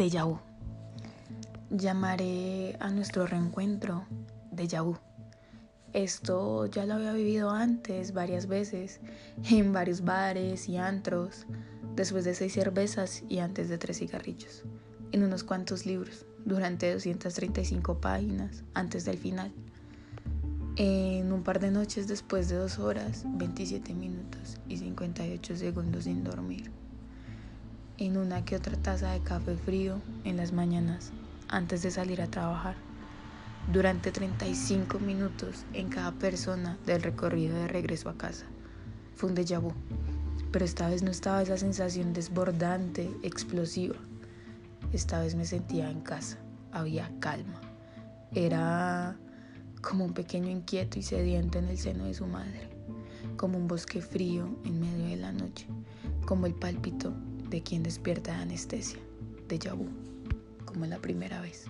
Déjà vu. Llamaré a nuestro reencuentro Déjà vu. Esto ya lo había vivido antes varias veces, en varios bares y antros, después de seis cervezas y antes de tres cigarrillos, en unos cuantos libros, durante 235 páginas, antes del final, en un par de noches después de dos horas, 27 minutos y 58 segundos sin dormir, en una que otra taza de café frío en las mañanas, antes de salir a trabajar durante 35 minutos en cada persona del recorrido de regreso a casa. Fue un déjà vu, pero esta vez no estaba esa sensación desbordante, explosiva. Esta vez me sentía en casa, había calma. Era como un pequeño inquieto y sediento en el seno de su madre, como un bosque frío en medio de la noche, como el pálpito de quien despierta de anestesia, déjà vu, como la primera vez.